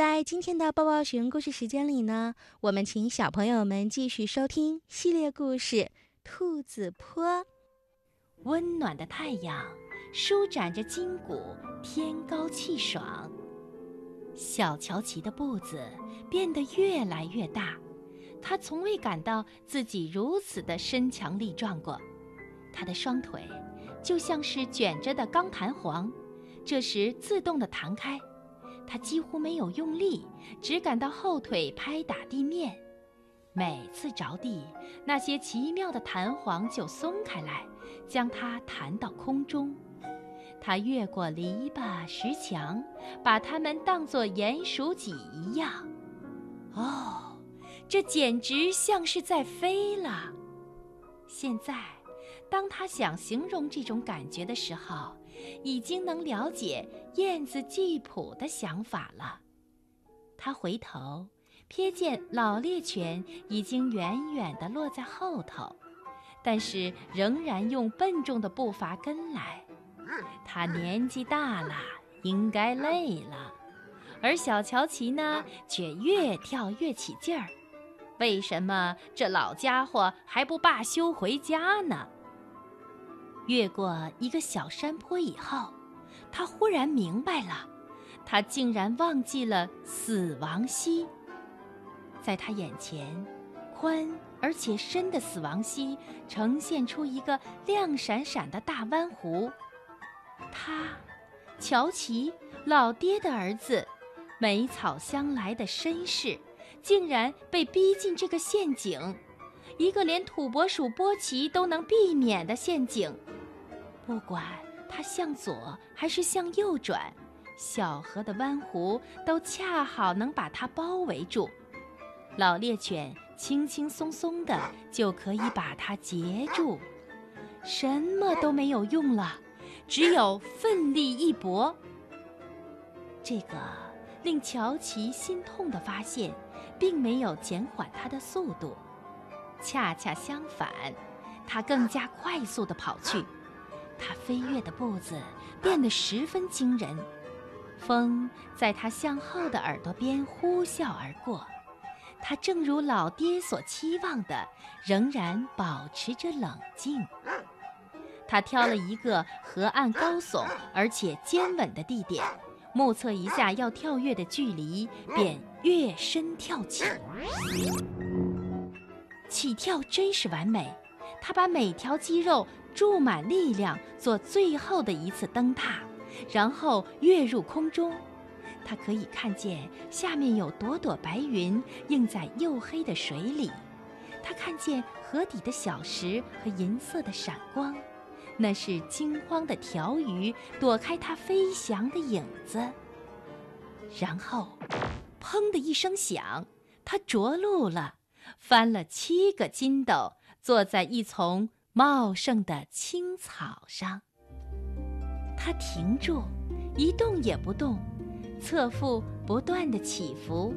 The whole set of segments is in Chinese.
在今天的抱抱熊故事时间里呢，我们请小朋友们继续收听系列故事《兔子坡》。温暖的太阳舒展着筋骨，天高气爽。小乔琪的步子变得越来越大，他从未感到自己如此的身强力壮过。他的双腿就像是卷着的钢弹簧，这时自动的弹开。他几乎没有用力，只感到后腿拍打地面。每次着地，那些奇妙的弹簧就松开来，将它弹到空中。他越过篱笆、石墙，把它们当作鼹鼠脊一样。哦，这简直像是在飞了！现在，当他想形容这种感觉的时候，已经能了解燕子季普的想法了。他回头瞥见老猎犬已经远远地落在后头，但是仍然用笨重的步伐跟来。他年纪大了，应该累了，而小乔琪呢，却越跳越起劲儿。为什么这老家伙还不罢休回家呢？越过一个小山坡以后，他忽然明白了，他竟然忘记了死亡溪。在他眼前，宽而且深的死亡溪呈现出一个亮闪闪的大湾湖。他，乔奇，老爹的儿子，美草香来的绅士，竟然被逼进这个陷阱，一个连土拨鼠波奇都能避免的陷阱。不管它向左还是向右转，小河的弯弧都恰好能把它包围住。老猎犬轻轻松松的就可以把它截住，什么都没有用了，只有奋力一搏。这个令乔奇心痛的发现，并没有减缓它的速度，恰恰相反，它更加快速的跑去。它飞跃的步子变得十分惊人，风在它向后的耳朵边呼啸而过。它正如老爹所期望的，仍然保持着冷静。他挑了一个河岸高耸而且坚稳的地点，目测一下要跳跃的距离，便跃身跳起。起跳真是完美，他把每条肌肉。注满力量，做最后的一次蹬踏，然后跃入空中。他可以看见下面有朵朵白云映在黝黑的水里，他看见河底的小石和银色的闪光，那是惊慌的条鱼躲开它飞翔的影子。然后，砰的一声响，他着陆了，翻了七个筋斗，坐在一丛。茂盛的青草上，它停住，一动也不动，侧腹不断的起伏。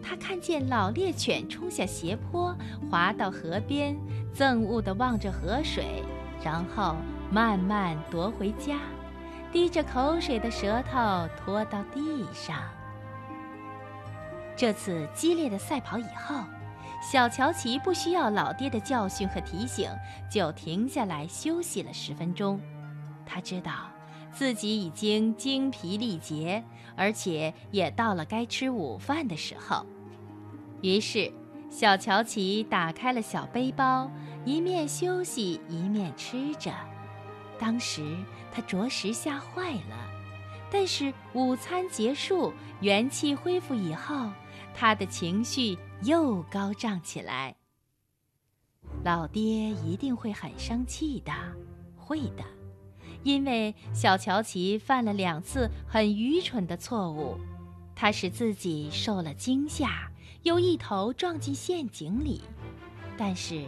他看见老猎犬冲下斜坡，滑到河边，憎恶地望着河水，然后慢慢踱回家，滴着口水的舌头拖到地上。这次激烈的赛跑以后。小乔奇不需要老爹的教训和提醒，就停下来休息了十分钟。他知道自己已经精疲力竭，而且也到了该吃午饭的时候。于是，小乔奇打开了小背包，一面休息一面吃着。当时他着实吓坏了，但是午餐结束，元气恢复以后，他的情绪。又高涨起来。老爹一定会很生气的，会的，因为小乔奇犯了两次很愚蠢的错误，他使自己受了惊吓，又一头撞进陷阱里。但是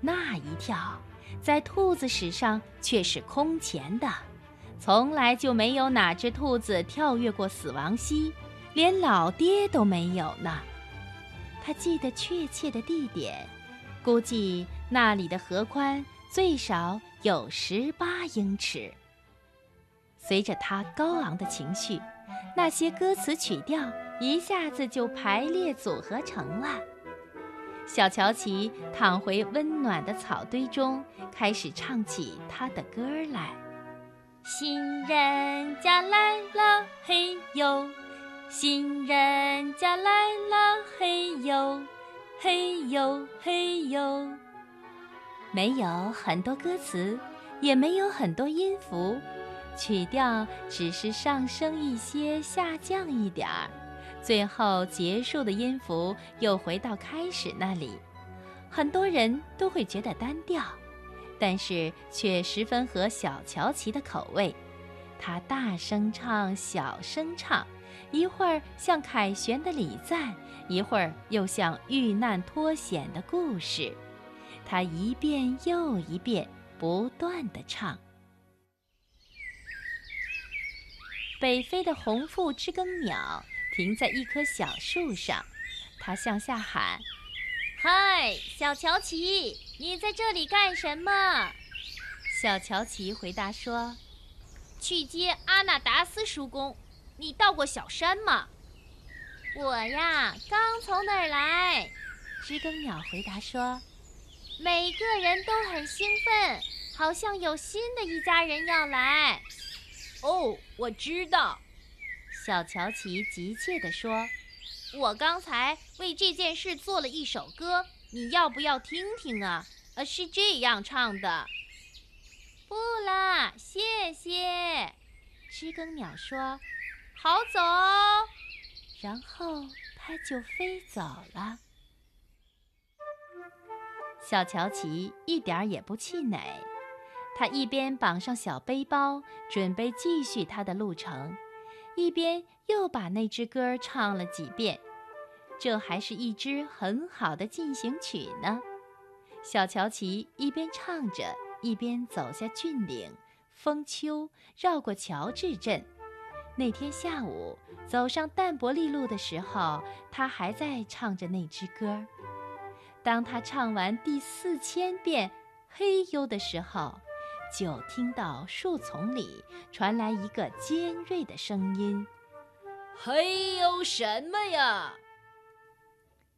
那一跳，在兔子史上却是空前的，从来就没有哪只兔子跳跃过死亡溪，连老爹都没有呢。他记得确切的地点，估计那里的河宽最少有十八英尺。随着他高昂的情绪，那些歌词曲调一下子就排列组合成了。小乔琪躺回温暖的草堆中，开始唱起他的歌来：“新人家来了，嘿呦！新人家来了，嘿呦，嘿呦，嘿呦。”没有很多歌词，也没有很多音符，曲调只是上升一些，下降一点儿。最后结束的音符又回到开始那里，很多人都会觉得单调，但是却十分合小乔琪的口味。他大声唱，小声唱，一会儿像凯旋的礼赞，一会儿又像遇难脱险的故事。他一遍又一遍不断地唱。北飞的红腹知更鸟。停在一棵小树上，它向下喊：“嗨，小乔琪，你在这里干什么？”小乔琪回答说：“去接阿纳达斯叔公。你到过小山吗？”“我呀，刚从那儿来。”知更鸟回答说：“每个人都很兴奋，好像有新的一家人要来。”“哦，我知道。”小乔琪急切地说：“我刚才为这件事做了一首歌，你要不要听听啊？呃，是这样唱的。”“不啦，谢谢。”知更鸟说：“好走。”然后它就飞走了。小乔琪一点儿也不气馁，他一边绑上小背包，准备继续他的路程。一边又把那支歌唱了几遍，这还是一支很好的进行曲呢。小乔琪一边唱着，一边走下峻岭，封丘，绕过乔治镇。那天下午走上淡泊利路的时候，他还在唱着那支歌。当他唱完第四千遍“嘿呦”的时候，就听到树丛里传来一个尖锐的声音：“嘿呦，什么呀？”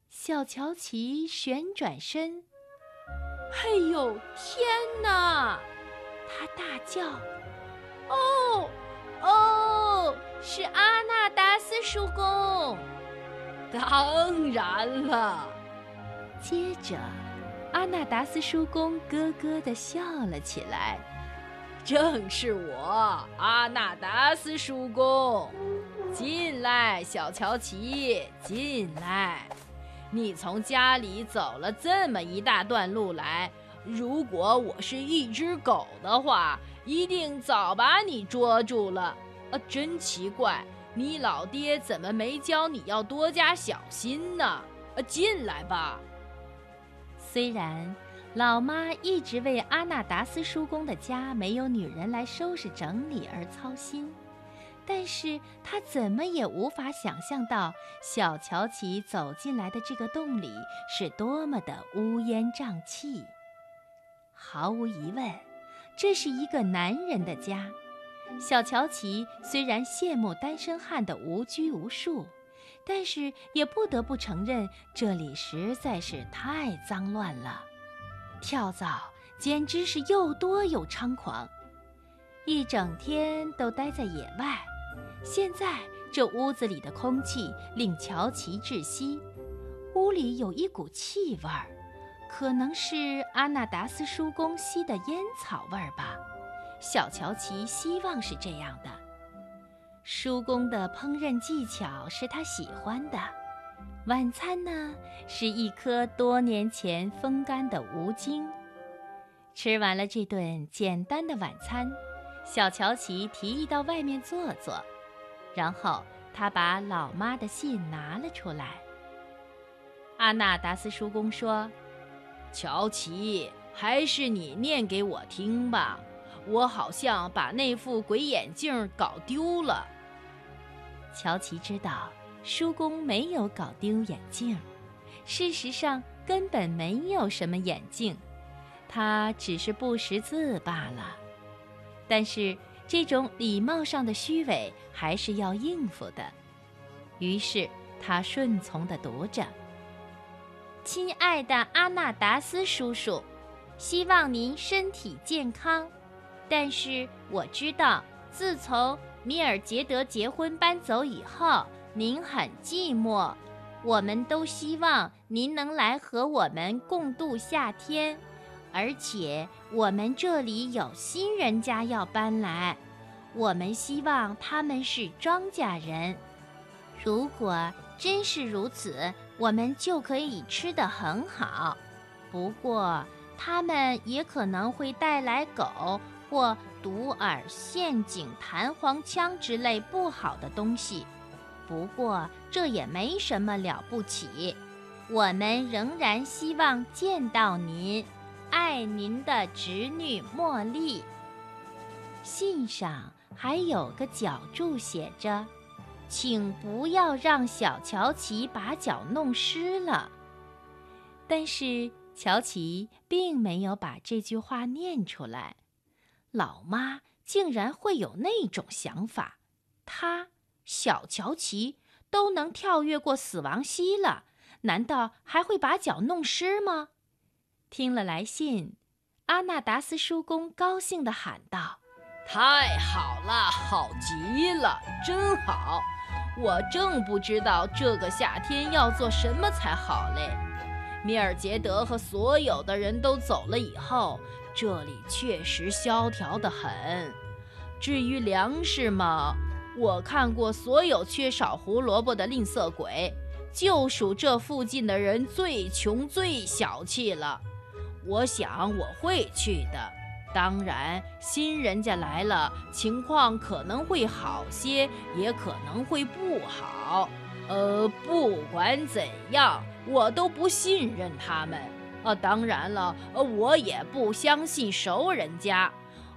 小乔琪旋转身，“嘿呦，天哪！”他大叫：“哦，哦，是阿纳达斯叔公！”当然了，接着。阿纳达斯叔公咯咯地笑了起来。正是我，阿纳达斯叔公。进来，小乔琪，进来。你从家里走了这么一大段路来，如果我是一只狗的话，一定早把你捉住了。啊，真奇怪，你老爹怎么没教你要多加小心呢？啊，进来吧。虽然老妈一直为阿纳达斯叔公的家没有女人来收拾整理而操心，但是她怎么也无法想象到小乔琪走进来的这个洞里是多么的乌烟瘴气。毫无疑问，这是一个男人的家。小乔琪虽然羡慕单身汉的无拘无束。但是也不得不承认，这里实在是太脏乱了，跳蚤简直是又多又猖狂，一整天都待在野外。现在这屋子里的空气令乔琪窒息，屋里有一股气味儿，可能是阿纳达斯叔公吸的烟草味儿吧。小乔琪希望是这样的。叔公的烹饪技巧是他喜欢的，晚餐呢是一颗多年前风干的无精。吃完了这顿简单的晚餐，小乔琪提议到外面坐坐，然后他把老妈的信拿了出来。阿纳达斯叔公说：“乔琪，还是你念给我听吧，我好像把那副鬼眼镜搞丢了。”乔琪知道叔公没有搞丢眼镜，事实上根本没有什么眼镜，他只是不识字罢了。但是这种礼貌上的虚伪还是要应付的。于是他顺从地读着：“亲爱的阿纳达斯叔叔，希望您身体健康。但是我知道，自从米尔杰德结婚搬走以后，您很寂寞。我们都希望您能来和我们共度夏天。而且我们这里有新人家要搬来，我们希望他们是庄稼人。如果真是如此，我们就可以吃得很好。不过，他们也可能会带来狗或毒饵、陷阱、弹簧枪之类不好的东西。不过，这也没什么了不起。我们仍然希望见到您。爱您的侄女茉莉。信上还有个脚注写着：“请不要让小乔琪把脚弄湿了。”但是乔琪并没有把这句话念出来。老妈竟然会有那种想法？她小乔琪都能跳跃过死亡溪了，难道还会把脚弄湿吗？听了来信，阿纳达斯叔公高兴地喊道：“太好了，好极了，真好！我正不知道这个夏天要做什么才好嘞。米尔杰德和所有的人都走了以后，这里确实萧条得很。至于粮食嘛，我看过所有缺少胡萝卜的吝啬鬼，就属这附近的人最穷最小气了。”我想我会去的，当然新人家来了，情况可能会好些，也可能会不好。呃，不管怎样，我都不信任他们。呃，当然了，呃，我也不相信熟人家。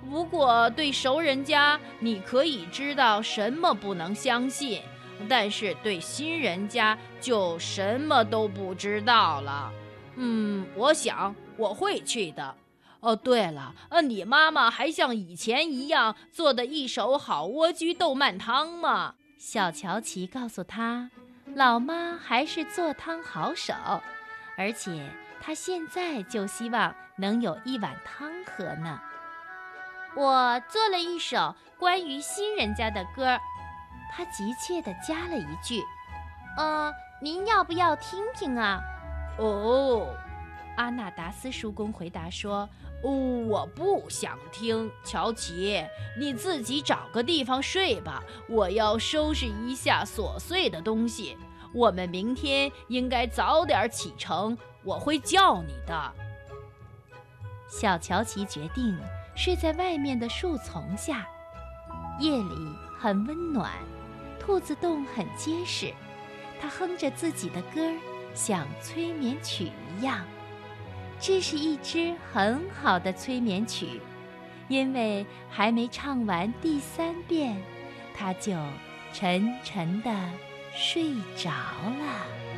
不过对熟人家，你可以知道什么不能相信，但是对新人家就什么都不知道了。嗯，我想。我会去的。哦，对了，呃，你妈妈还像以前一样做的一手好莴苣豆瓣汤吗？小乔琪告诉他，老妈还是做汤好手，而且他现在就希望能有一碗汤喝呢。我做了一首关于新人家的歌，他急切地加了一句：“呃，您要不要听听啊？”哦。阿纳达斯叔公回答说：“哦，我不想听。乔奇，你自己找个地方睡吧。我要收拾一下琐碎的东西。我们明天应该早点启程，我会叫你的。”小乔奇决定睡在外面的树丛下，夜里很温暖，兔子洞很结实。他哼着自己的歌儿，像催眠曲一样。这是一支很好的催眠曲，因为还没唱完第三遍，他就沉沉的睡着了。